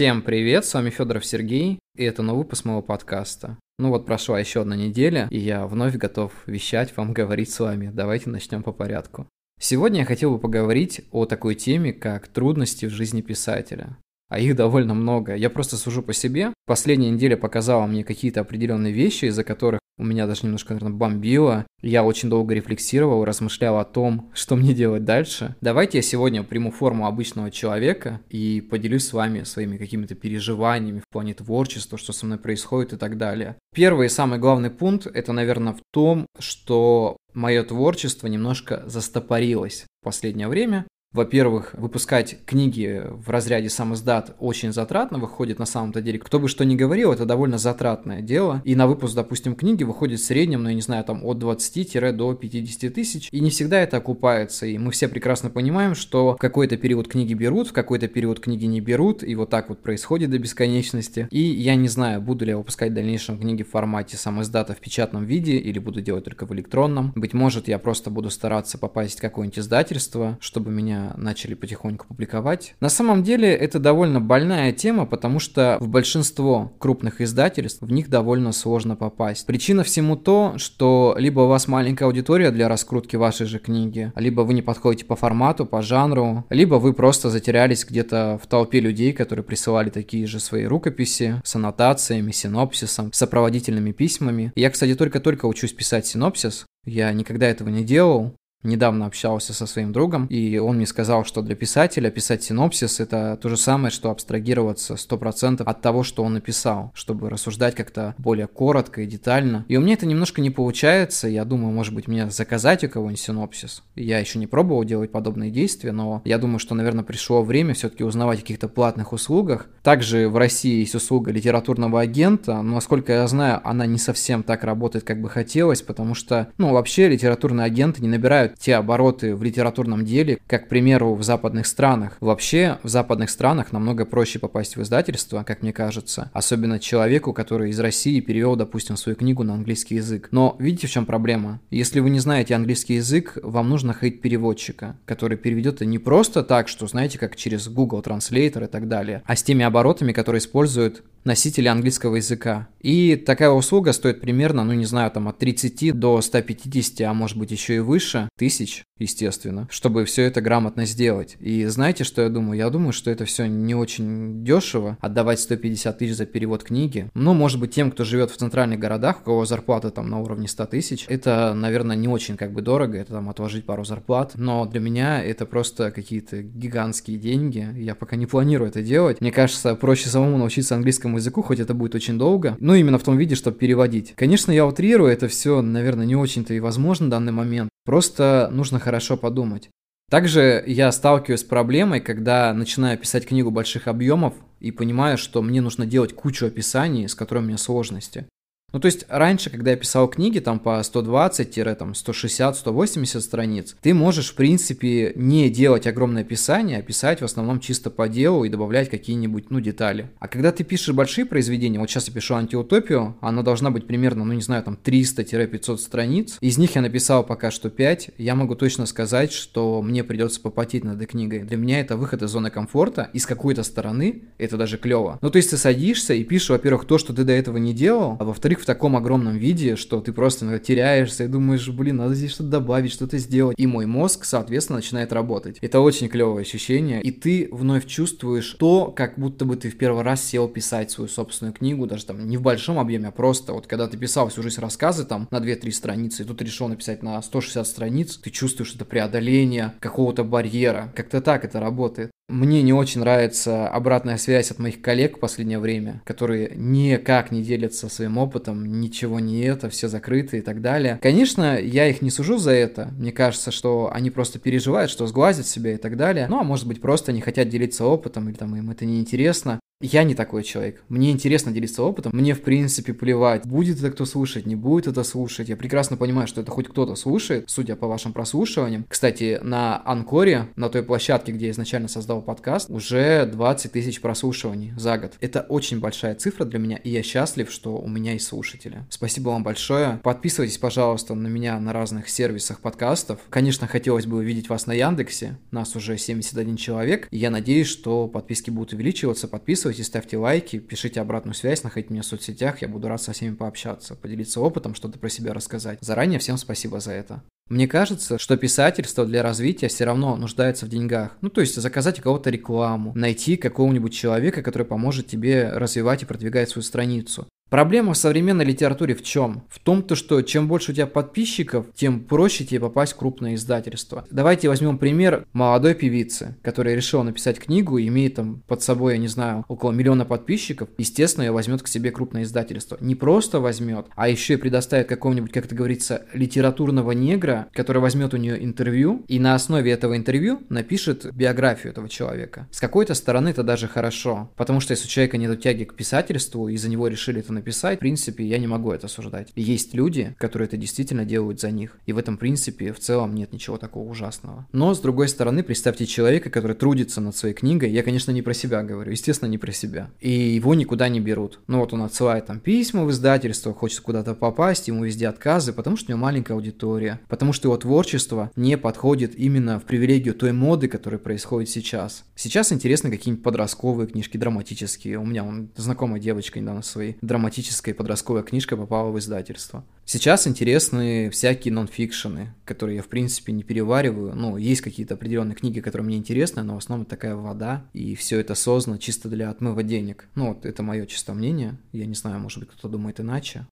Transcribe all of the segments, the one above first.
Всем привет, с вами Федоров Сергей, и это новый выпуск моего подкаста. Ну вот прошла еще одна неделя, и я вновь готов вещать вам, говорить с вами. Давайте начнем по порядку. Сегодня я хотел бы поговорить о такой теме, как трудности в жизни писателя. А их довольно много. Я просто сужу по себе. Последняя неделя показала мне какие-то определенные вещи, из-за которых у меня даже немножко, наверное, бомбило. Я очень долго рефлексировал, размышлял о том, что мне делать дальше. Давайте я сегодня приму форму обычного человека и поделюсь с вами своими какими-то переживаниями в плане творчества, что со мной происходит и так далее. Первый и самый главный пункт – это, наверное, в том, что мое творчество немножко застопорилось в последнее время. Во-первых, выпускать книги в разряде сам издат очень затратно выходит на самом-то деле. Кто бы что ни говорил, это довольно затратное дело. И на выпуск, допустим, книги выходит в среднем, ну, я не знаю, там от 20 до 50 тысяч. И не всегда это окупается. И мы все прекрасно понимаем, что в какой-то период книги берут, в какой-то период книги не берут. И вот так вот происходит до бесконечности. И я не знаю, буду ли я выпускать в дальнейшем книги в формате сам издата в печатном виде или буду делать только в электронном. Быть может, я просто буду стараться попасть в какое-нибудь издательство, чтобы меня начали потихоньку публиковать. На самом деле это довольно больная тема, потому что в большинство крупных издательств в них довольно сложно попасть. Причина всему то, что либо у вас маленькая аудитория для раскрутки вашей же книги, либо вы не подходите по формату, по жанру, либо вы просто затерялись где-то в толпе людей, которые присылали такие же свои рукописи с аннотациями, синопсисом, сопроводительными письмами. Я, кстати, только-только учусь писать синопсис, я никогда этого не делал, Недавно общался со своим другом, и он мне сказал, что для писателя писать синопсис — это то же самое, что абстрагироваться 100% от того, что он написал, чтобы рассуждать как-то более коротко и детально. И у меня это немножко не получается, я думаю, может быть, мне заказать у кого-нибудь синопсис. Я еще не пробовал делать подобные действия, но я думаю, что, наверное, пришло время все-таки узнавать о каких-то платных услугах. Также в России есть услуга литературного агента, но, насколько я знаю, она не совсем так работает, как бы хотелось, потому что, ну, вообще литературные агенты не набирают те обороты в литературном деле, как, к примеру, в западных странах. Вообще, в западных странах намного проще попасть в издательство, как мне кажется, особенно человеку, который из России перевел, допустим, свою книгу на английский язык. Но видите, в чем проблема? Если вы не знаете английский язык, вам нужно ходить переводчика, который переведет это не просто так, что, знаете, как через Google Translator и так далее, а с теми оборотами, которые используют носители английского языка. И такая услуга стоит примерно, ну не знаю, там от 30 до 150, а может быть еще и выше тысяч, естественно, чтобы все это грамотно сделать. И знаете, что я думаю? Я думаю, что это все не очень дешево, отдавать 150 тысяч за перевод книги. Ну, может быть, тем, кто живет в центральных городах, у кого зарплата там на уровне 100 тысяч, это, наверное, не очень как бы дорого, это там отложить пару зарплат. Но для меня это просто какие-то гигантские деньги. Я пока не планирую это делать. Мне кажется, проще самому научиться английскому английскому языку, хоть это будет очень долго, но именно в том виде, чтобы переводить. Конечно, я утрирую, это все, наверное, не очень-то и возможно в данный момент, просто нужно хорошо подумать. Также я сталкиваюсь с проблемой, когда начинаю писать книгу больших объемов и понимаю, что мне нужно делать кучу описаний, с которыми у меня сложности. Ну, то есть раньше, когда я писал книги там по 120-160-180 страниц, ты можешь, в принципе, не делать огромное описание, а писать в основном чисто по делу и добавлять какие-нибудь, ну, детали. А когда ты пишешь большие произведения, вот сейчас я пишу антиутопию, она должна быть примерно, ну, не знаю, там 300-500 страниц, из них я написал пока что 5, я могу точно сказать, что мне придется попотеть над этой книгой. Для меня это выход из зоны комфорта, и с какой-то стороны это даже клево. Ну, то есть ты садишься и пишешь, во-первых, то, что ты до этого не делал, а во-вторых, в таком огромном виде, что ты просто теряешься и думаешь, блин, надо здесь что-то добавить, что-то сделать. И мой мозг, соответственно, начинает работать. Это очень клевое ощущение. И ты вновь чувствуешь то, как будто бы ты в первый раз сел писать свою собственную книгу, даже там не в большом объеме, а просто вот когда ты писал всю жизнь рассказы там на 2-3 страницы, и тут решил написать на 160 страниц, ты чувствуешь это преодоление какого-то барьера. Как-то так это работает. Мне не очень нравится обратная связь от моих коллег в последнее время, которые никак не делятся своим опытом, ничего не это, все закрыты и так далее. Конечно, я их не сужу за это. Мне кажется, что они просто переживают, что сглазят себя и так далее. Ну, а может быть, просто не хотят делиться опытом, или там им это не интересно. Я не такой человек. Мне интересно делиться опытом. Мне, в принципе, плевать, будет это кто слушать, не будет это слушать. Я прекрасно понимаю, что это хоть кто-то слушает, судя по вашим прослушиваниям. Кстати, на Анкоре, на той площадке, где я изначально создал подкаст, уже 20 тысяч прослушиваний за год. Это очень большая цифра для меня, и я счастлив, что у меня есть слушатели. Спасибо вам большое. Подписывайтесь, пожалуйста, на меня на разных сервисах подкастов. Конечно, хотелось бы увидеть вас на Яндексе. Нас уже 71 человек. И я надеюсь, что подписки будут увеличиваться. Подписывайтесь подписывайтесь, ставьте лайки, пишите обратную связь, находите меня в соцсетях, я буду рад со всеми пообщаться, поделиться опытом, что-то про себя рассказать. Заранее всем спасибо за это. Мне кажется, что писательство для развития все равно нуждается в деньгах. Ну, то есть заказать у кого-то рекламу, найти какого-нибудь человека, который поможет тебе развивать и продвигать свою страницу. Проблема в современной литературе в чем? В том, то, что чем больше у тебя подписчиков, тем проще тебе попасть в крупное издательство. Давайте возьмем пример молодой певицы, которая решила написать книгу имеет там под собой, я не знаю, около миллиона подписчиков. Естественно, ее возьмет к себе крупное издательство. Не просто возьмет, а еще и предоставит какого-нибудь, как это говорится, литературного негра, который возьмет у нее интервью и на основе этого интервью напишет биографию этого человека. С какой-то стороны это даже хорошо, потому что если у человека нет тяги к писательству, и за него решили это написать, в принципе, я не могу это осуждать. Есть люди, которые это действительно делают за них. И в этом принципе в целом нет ничего такого ужасного. Но, с другой стороны, представьте человека, который трудится над своей книгой. Я, конечно, не про себя говорю, естественно, не про себя. И его никуда не берут. Ну вот он отсылает там письма в издательство, хочет куда-то попасть, ему везде отказы, потому что у него маленькая аудитория, потому что его творчество не подходит именно в привилегию той моды, которая происходит сейчас. Сейчас интересны какие-нибудь подростковые книжки, драматические. У меня он, знакомая девочка недавно своей драматической драматическая подростковая книжка попала в издательство. Сейчас интересны всякие нонфикшены, которые я, в принципе, не перевариваю. Ну, есть какие-то определенные книги, которые мне интересны, но в основном такая вода, и все это создано чисто для отмыва денег. Ну, вот это мое чисто мнение. Я не знаю, может быть, кто-то думает иначе.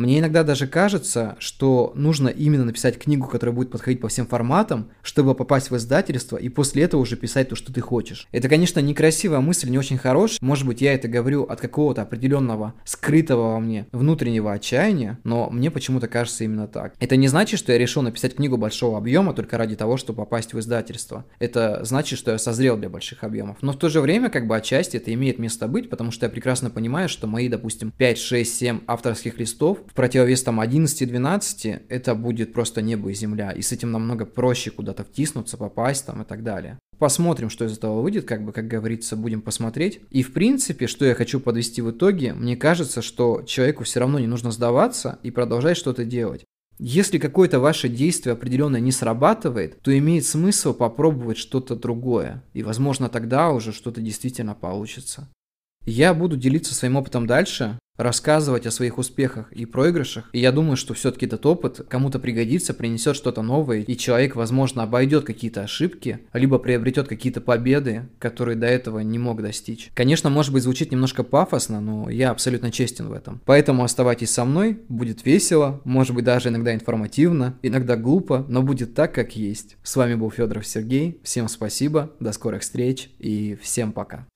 Мне иногда даже кажется, что нужно именно написать книгу, которая будет подходить по всем форматам, чтобы попасть в издательство и после этого уже писать то, что ты хочешь. Это, конечно, некрасивая мысль, не очень хорошая. Может быть, я это говорю от какого-то определенного скрытого во мне внутреннего отчаяния, но мне почему-то кажется именно так. Это не значит, что я решил написать книгу большого объема только ради того, чтобы попасть в издательство. Это значит, что я созрел для больших объемов. Но в то же время, как бы отчасти это имеет место быть, потому что я прекрасно понимаю, что мои, допустим, 5, 6, 7 авторских листов в противовес там 11-12 это будет просто небо и земля, и с этим намного проще куда-то втиснуться, попасть там и так далее. Посмотрим, что из этого выйдет, как бы, как говорится, будем посмотреть. И в принципе, что я хочу подвести в итоге, мне кажется, что человеку все равно не нужно сдаваться и продолжать что-то делать. Если какое-то ваше действие определенно не срабатывает, то имеет смысл попробовать что-то другое. И, возможно, тогда уже что-то действительно получится. Я буду делиться своим опытом дальше рассказывать о своих успехах и проигрышах. И я думаю, что все-таки этот опыт кому-то пригодится, принесет что-то новое, и человек, возможно, обойдет какие-то ошибки, либо приобретет какие-то победы, которые до этого не мог достичь. Конечно, может быть, звучит немножко пафосно, но я абсолютно честен в этом. Поэтому оставайтесь со мной, будет весело, может быть, даже иногда информативно, иногда глупо, но будет так, как есть. С вами был Федоров Сергей, всем спасибо, до скорых встреч и всем пока.